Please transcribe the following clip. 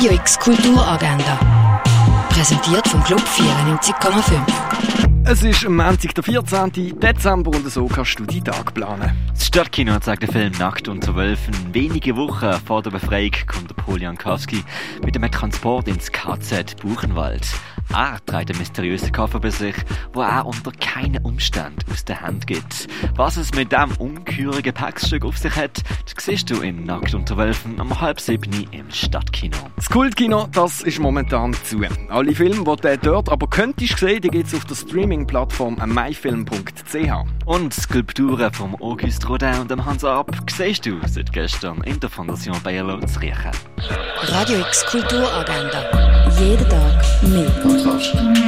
Radio X Kulturagenda. Präsentiert vom Club 94,5. Es ist am Montag, der 14. Dezember und so kannst du die Tag planen. Das Stadtkino zeigt den Film Nackt unter Wölfen. Wenige Wochen vor der Befreiung kommt Jankowski mit einem Transport ins KZ Buchenwald. Er trägt einen mysteriösen Koffer bei sich, wo er unter keinen Umständen aus der Hand gibt. Was es mit diesem ungeheuren Gepäckstück auf sich hat, das siehst du in Nackt unter Wölfen am halb sieben im Stadtkino. Das Kultkino, das ist momentan zu. Alle Filme, die du dort aber könntest sehen, die gibt's auf der Streaming-Plattform myfilm.ch. Und Skulpturen vom Auguste Rodin und dem Hans Arp siehst du seit gestern in der Fondation Bayerlo zu riechen. Radio X Kulturagenda. Jeden Tag mehr. Thank you.